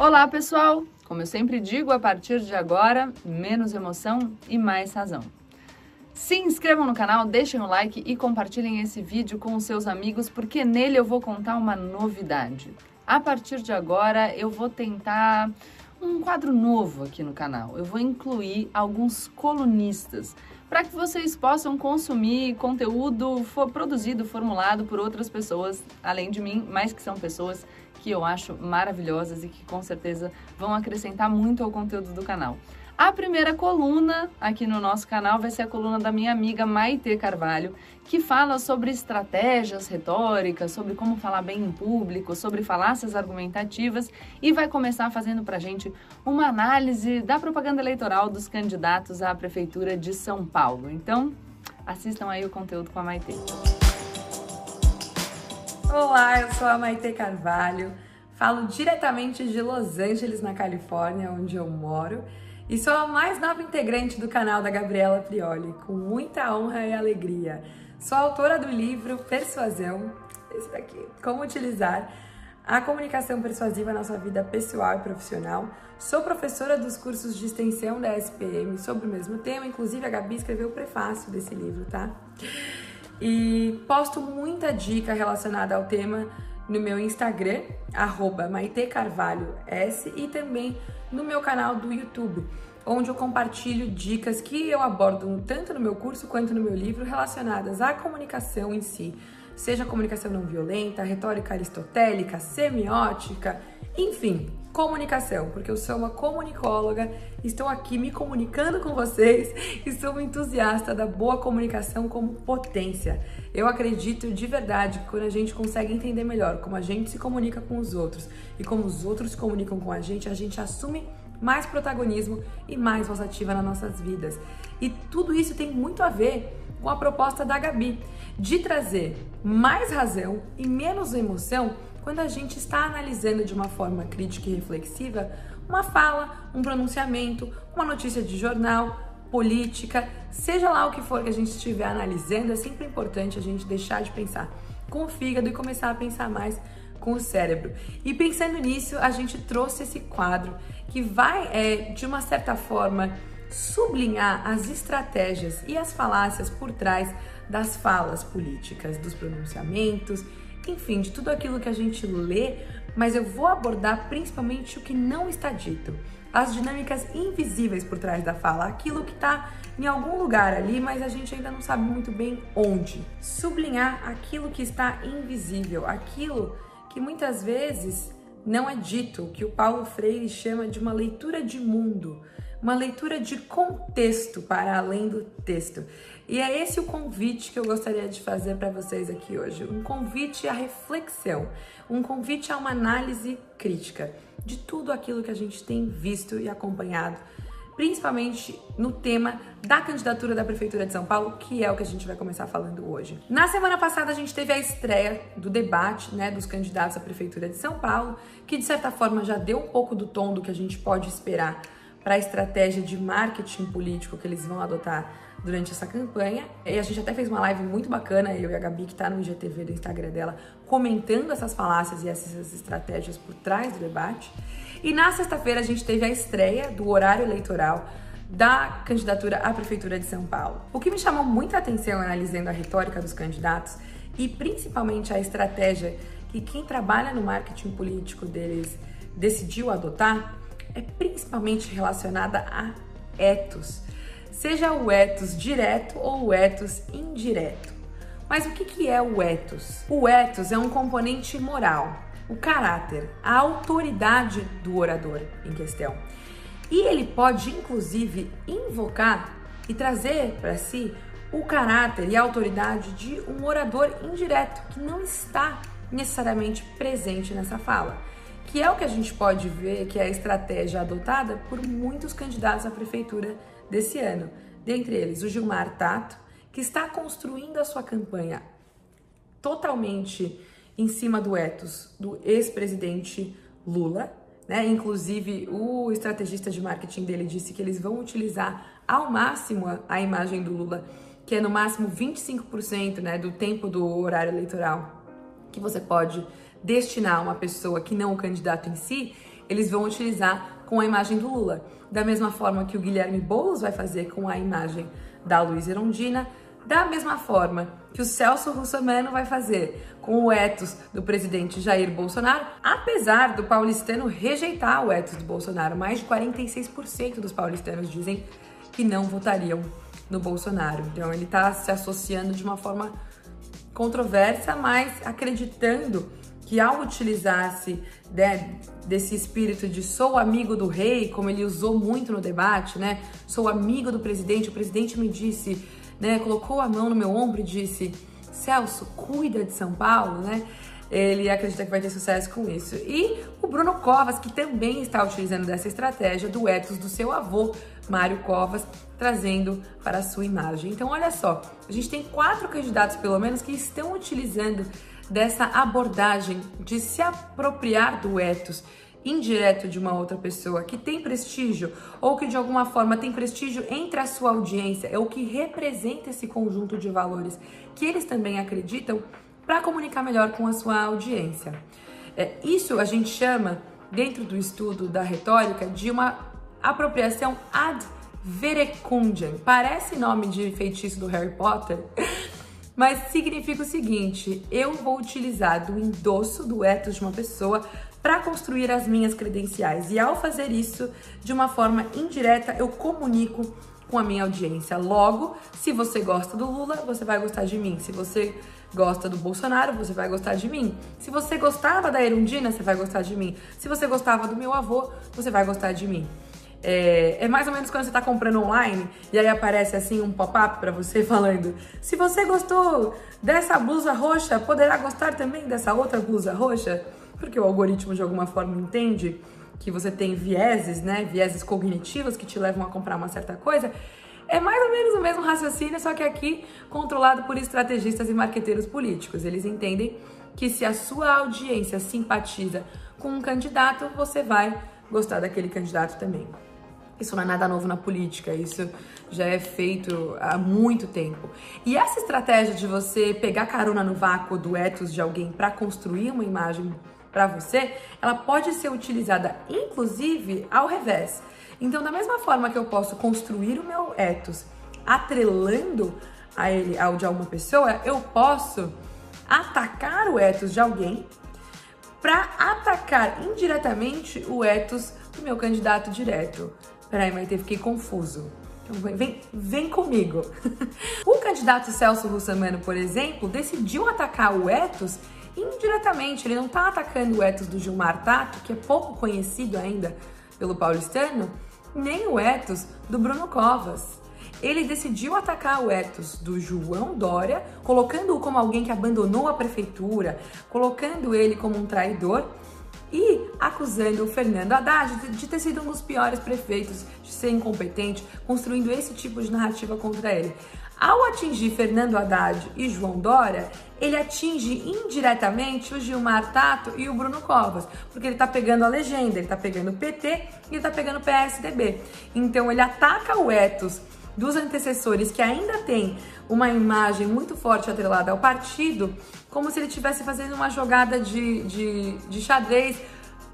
Olá, pessoal! Como eu sempre digo, a partir de agora, menos emoção e mais razão. Se inscrevam no canal, deixem o like e compartilhem esse vídeo com os seus amigos, porque nele eu vou contar uma novidade. A partir de agora, eu vou tentar um quadro novo aqui no canal. Eu vou incluir alguns colunistas para que vocês possam consumir conteúdo produzido, formulado por outras pessoas, além de mim, mas que são pessoas que eu acho maravilhosas e que com certeza vão acrescentar muito ao conteúdo do canal. A primeira coluna aqui no nosso canal vai ser a coluna da minha amiga Maite Carvalho, que fala sobre estratégias retóricas, sobre como falar bem em público, sobre falácias argumentativas e vai começar fazendo pra gente uma análise da propaganda eleitoral dos candidatos à prefeitura de São Paulo. Então, assistam aí o conteúdo com a Maite. Olá, eu sou a Maite Carvalho, falo diretamente de Los Angeles, na Califórnia, onde eu moro, e sou a mais nova integrante do canal da Gabriela Prioli, com muita honra e alegria. Sou autora do livro Persuasão, esse daqui, Como Utilizar a Comunicação Persuasiva na Sua Vida Pessoal e Profissional. Sou professora dos cursos de extensão da SPM sobre o mesmo tema, inclusive a Gabi escreveu o prefácio desse livro, tá? E posto muita dica relacionada ao tema no meu Instagram, arroba Maite Carvalho S, e também no meu canal do YouTube, onde eu compartilho dicas que eu abordo tanto no meu curso quanto no meu livro relacionadas à comunicação em si, seja comunicação não violenta, retórica aristotélica, semiótica, enfim, comunicação, porque eu sou uma comunicóloga, estou aqui me comunicando com vocês e sou uma entusiasta da boa comunicação como potência. Eu acredito de verdade que quando a gente consegue entender melhor como a gente se comunica com os outros e como os outros comunicam com a gente, a gente assume mais protagonismo e mais voz ativa nas nossas vidas. E tudo isso tem muito a ver com a proposta da Gabi de trazer mais razão e menos emoção quando a gente está analisando de uma forma crítica e reflexiva uma fala, um pronunciamento, uma notícia de jornal, política, seja lá o que for que a gente estiver analisando, é sempre importante a gente deixar de pensar com o fígado e começar a pensar mais com o cérebro. E pensando nisso, a gente trouxe esse quadro que vai, é, de uma certa forma, sublinhar as estratégias e as falácias por trás das falas políticas, dos pronunciamentos enfim, de tudo aquilo que a gente lê, mas eu vou abordar principalmente o que não está dito, as dinâmicas invisíveis por trás da fala, aquilo que está em algum lugar ali, mas a gente ainda não sabe muito bem onde. Sublinhar aquilo que está invisível, aquilo que muitas vezes não é dito, que o Paulo Freire chama de uma leitura de mundo, uma leitura de contexto para além do texto. E é esse o convite que eu gostaria de fazer para vocês aqui hoje, um convite à reflexão, um convite a uma análise crítica de tudo aquilo que a gente tem visto e acompanhado, principalmente no tema da candidatura da prefeitura de São Paulo, que é o que a gente vai começar falando hoje. Na semana passada a gente teve a estreia do debate, né, dos candidatos à prefeitura de São Paulo, que de certa forma já deu um pouco do tom do que a gente pode esperar para a estratégia de marketing político que eles vão adotar durante essa campanha. E a gente até fez uma live muito bacana, eu e a Gabi, que está no IGTV do Instagram dela, comentando essas falácias e essas estratégias por trás do debate. E na sexta-feira a gente teve a estreia do horário eleitoral da candidatura à Prefeitura de São Paulo. O que me chamou muita atenção analisando a retórica dos candidatos e principalmente a estratégia que quem trabalha no marketing político deles decidiu adotar é principalmente relacionada a etos seja o ethos direto ou o ethos indireto. Mas o que é o ethos? O ethos é um componente moral, o caráter, a autoridade do orador em questão. E ele pode, inclusive, invocar e trazer para si o caráter e a autoridade de um orador indireto que não está necessariamente presente nessa fala, que é o que a gente pode ver que é a estratégia adotada por muitos candidatos à prefeitura desse ano. Dentre eles, o Gilmar Tato, que está construindo a sua campanha totalmente em cima do ethos do ex-presidente Lula. Né? Inclusive, o estrategista de marketing dele disse que eles vão utilizar ao máximo a, a imagem do Lula, que é no máximo 25% né, do tempo do horário eleitoral que você pode destinar uma pessoa que não o candidato em si. eles vão utilizar com a imagem do Lula. Da mesma forma que o Guilherme Boulos vai fazer com a imagem da Luísa Erundina, da mesma forma que o Celso Russomano vai fazer com o ethos do presidente Jair Bolsonaro, apesar do paulistano rejeitar o ethos do Bolsonaro. Mais de 46% dos paulistanos dizem que não votariam no Bolsonaro. Então ele está se associando de uma forma controversa, mas acreditando que ao utilizar-se né, desse espírito de sou amigo do rei, como ele usou muito no debate, né? Sou amigo do presidente, o presidente me disse, né, colocou a mão no meu ombro e disse: "Celso, cuida de São Paulo", né? Ele acredita que vai ter sucesso com isso. E o Bruno Covas, que também está utilizando dessa estratégia do ethos do seu avô, Mário Covas, trazendo para a sua imagem. Então, olha só, a gente tem quatro candidatos, pelo menos, que estão utilizando dessa abordagem de se apropriar do ethos indireto de uma outra pessoa que tem prestígio ou que de alguma forma tem prestígio entre a sua audiência, é o que representa esse conjunto de valores que eles também acreditam para comunicar melhor com a sua audiência. É, isso a gente chama, dentro do estudo da retórica, de uma apropriação ad verecundiam. Parece nome de feitiço do Harry Potter, mas significa o seguinte: eu vou utilizar do endosso do ethos de uma pessoa para construir as minhas credenciais. E ao fazer isso de uma forma indireta, eu comunico com a minha audiência. Logo, se você gosta do Lula, você vai gostar de mim. Se você gosta do Bolsonaro, você vai gostar de mim. Se você gostava da Erundina, você vai gostar de mim. Se você gostava do meu avô, você vai gostar de mim. É, é, mais ou menos quando você tá comprando online e aí aparece assim um pop-up para você falando: se você gostou dessa blusa roxa, poderá gostar também dessa outra blusa roxa, porque o algoritmo de alguma forma entende que você tem vieses, né, vieses cognitivos que te levam a comprar uma certa coisa. É mais ou menos o mesmo raciocínio, só que aqui controlado por estrategistas e marqueteiros políticos. Eles entendem que se a sua audiência simpatiza com um candidato, você vai gostar daquele candidato também. Isso não é nada novo na política, isso já é feito há muito tempo. E essa estratégia de você pegar carona no vácuo do ethos de alguém para construir uma imagem para você, ela pode ser utilizada inclusive ao revés. Então, da mesma forma que eu posso construir o meu ethos atrelando a ele ao de alguma pessoa, eu posso atacar o ethos de alguém para atacar indiretamente o ethos do meu candidato direto. Peraí, Maite, fiquei confuso. Então, vem, vem comigo. o candidato Celso Russomano, por exemplo, decidiu atacar o ethos indiretamente. Ele não está atacando o ethos do Gilmar Tato, que é pouco conhecido ainda pelo paulistano, nem o ethos do Bruno Covas. Ele decidiu atacar o ethos do João Dória, colocando-o como alguém que abandonou a prefeitura, colocando ele como um traidor e acusando o Fernando Haddad de ter sido um dos piores prefeitos, de ser incompetente, construindo esse tipo de narrativa contra ele. Ao atingir Fernando Haddad e João Dória, ele atinge indiretamente o Gilmar Tato e o Bruno Covas, porque ele tá pegando a legenda, ele tá pegando o PT e ele tá pegando o PSDB. Então ele ataca o ethos dos antecessores que ainda tem uma imagem muito forte atrelada ao partido, como se ele estivesse fazendo uma jogada de, de, de xadrez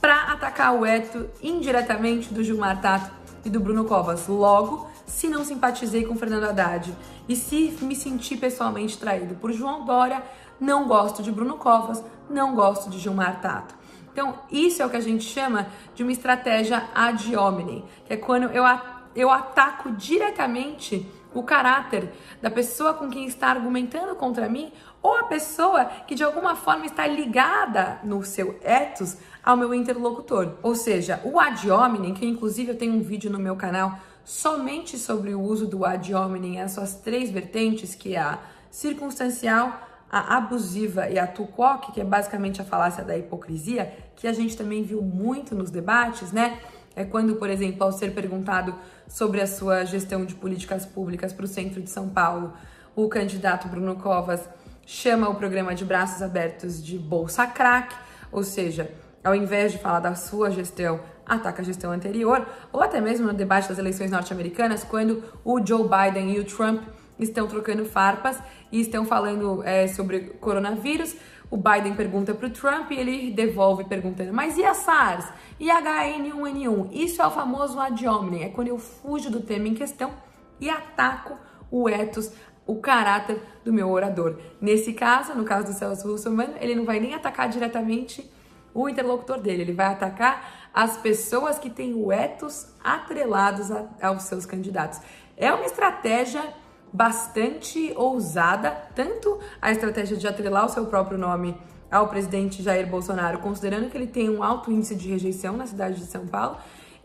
para atacar o Eto indiretamente do Gilmar Tato e do Bruno Covas. Logo, se não simpatizei com Fernando Haddad e se me senti pessoalmente traído por João Dória, não gosto de Bruno Covas, não gosto de Gilmar Tato. Então, isso é o que a gente chama de uma estratégia ad hominem, que é quando eu, eu ataco diretamente o caráter da pessoa com quem está argumentando contra mim ou a pessoa que de alguma forma está ligada no seu ethos ao meu interlocutor. Ou seja, o ad hominem, que inclusive eu tenho um vídeo no meu canal somente sobre o uso do ad hominem, as suas três vertentes, que é a circunstancial, a abusiva e a tu quoque, que é basicamente a falácia da hipocrisia, que a gente também viu muito nos debates, né? É quando, por exemplo, ao ser perguntado sobre a sua gestão de políticas públicas para o centro de São Paulo, o candidato Bruno Covas chama o programa de braços abertos de Bolsa Crack, ou seja, ao invés de falar da sua gestão, ataca a gestão anterior, ou até mesmo no debate das eleições norte-americanas, quando o Joe Biden e o Trump estão trocando farpas e estão falando é, sobre coronavírus. O Biden pergunta para o Trump e ele devolve perguntando: mas e a SARS? E a H1N1? Isso é o famoso ad hominem, é quando eu fujo do tema em questão e ataco o ethos, o caráter do meu orador. Nesse caso, no caso do Celso Russomano, ele não vai nem atacar diretamente o interlocutor dele, ele vai atacar as pessoas que têm o ethos atrelados a, aos seus candidatos. É uma estratégia bastante ousada, tanto a estratégia de atrelar o seu próprio nome ao presidente Jair Bolsonaro, considerando que ele tem um alto índice de rejeição na cidade de São Paulo,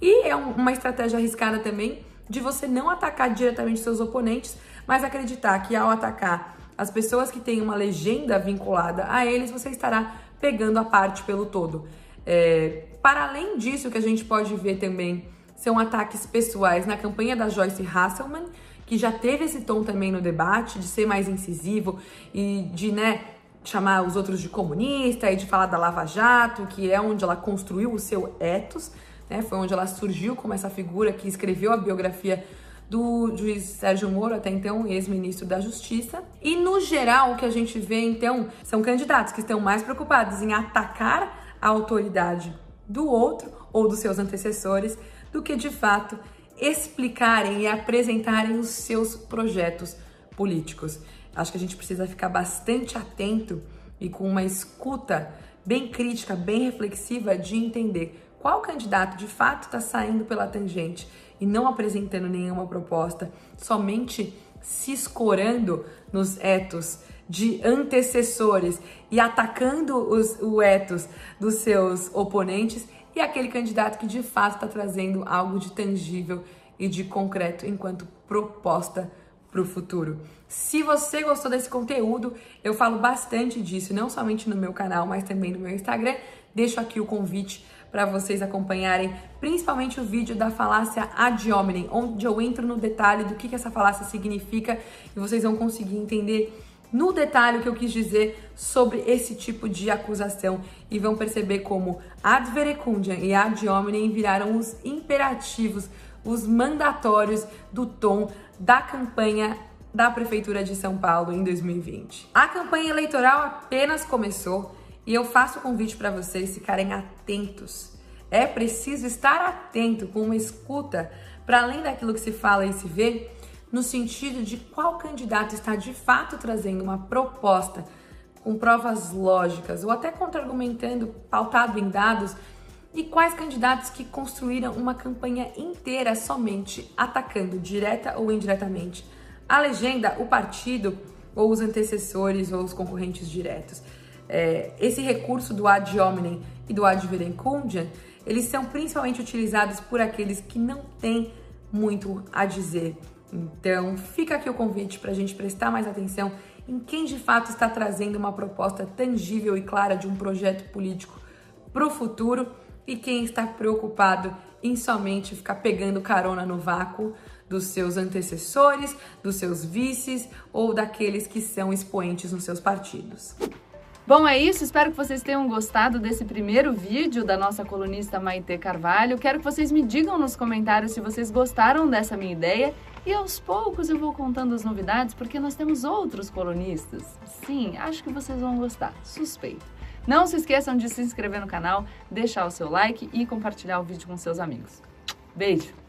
e é uma estratégia arriscada também de você não atacar diretamente seus oponentes, mas acreditar que ao atacar as pessoas que têm uma legenda vinculada a eles, você estará pegando a parte pelo todo. É, para além disso, que a gente pode ver também são ataques pessoais na campanha da Joyce Hasselman, que já teve esse tom também no debate, de ser mais incisivo e de, né, chamar os outros de comunista e de falar da Lava Jato, que é onde ela construiu o seu ethos, né? Foi onde ela surgiu como essa figura que escreveu a biografia do juiz Sérgio Moro, até então ex-ministro da Justiça. E no geral, o que a gente vê então são candidatos que estão mais preocupados em atacar a autoridade do outro ou dos seus antecessores do que de fato explicarem e apresentarem os seus projetos políticos. Acho que a gente precisa ficar bastante atento e com uma escuta bem crítica, bem reflexiva de entender qual candidato de fato está saindo pela tangente e não apresentando nenhuma proposta, somente se escorando nos etos de antecessores e atacando os, o etos dos seus oponentes, e aquele candidato que de fato está trazendo algo de tangível e de concreto enquanto proposta para o futuro. Se você gostou desse conteúdo, eu falo bastante disso, não somente no meu canal, mas também no meu Instagram. Deixo aqui o convite para vocês acompanharem, principalmente o vídeo da falácia ad hominem, onde eu entro no detalhe do que, que essa falácia significa e vocês vão conseguir entender no detalhe o que eu quis dizer sobre esse tipo de acusação e vão perceber como ad verecundiam e ad hominem viraram os imperativos, os mandatórios do tom da campanha da Prefeitura de São Paulo em 2020. A campanha eleitoral apenas começou e eu faço o convite para vocês ficarem atentos. É preciso estar atento com uma escuta para além daquilo que se fala e se vê, no sentido de qual candidato está de fato trazendo uma proposta com provas lógicas ou até contra-argumentando pautado em dados e quais candidatos que construíram uma campanha inteira somente atacando direta ou indiretamente a legenda, o partido ou os antecessores ou os concorrentes diretos é, esse recurso do ad hominem e do ad verecundiam, eles são principalmente utilizados por aqueles que não têm muito a dizer. Então, fica aqui o convite para a gente prestar mais atenção em quem de fato está trazendo uma proposta tangível e clara de um projeto político para o futuro e quem está preocupado em somente ficar pegando carona no vácuo dos seus antecessores, dos seus vices ou daqueles que são expoentes nos seus partidos. Bom, é isso. Espero que vocês tenham gostado desse primeiro vídeo da nossa colunista Maite Carvalho. Quero que vocês me digam nos comentários se vocês gostaram dessa minha ideia. E aos poucos eu vou contando as novidades, porque nós temos outros colunistas. Sim, acho que vocês vão gostar. Suspeito. Não se esqueçam de se inscrever no canal, deixar o seu like e compartilhar o vídeo com seus amigos. Beijo!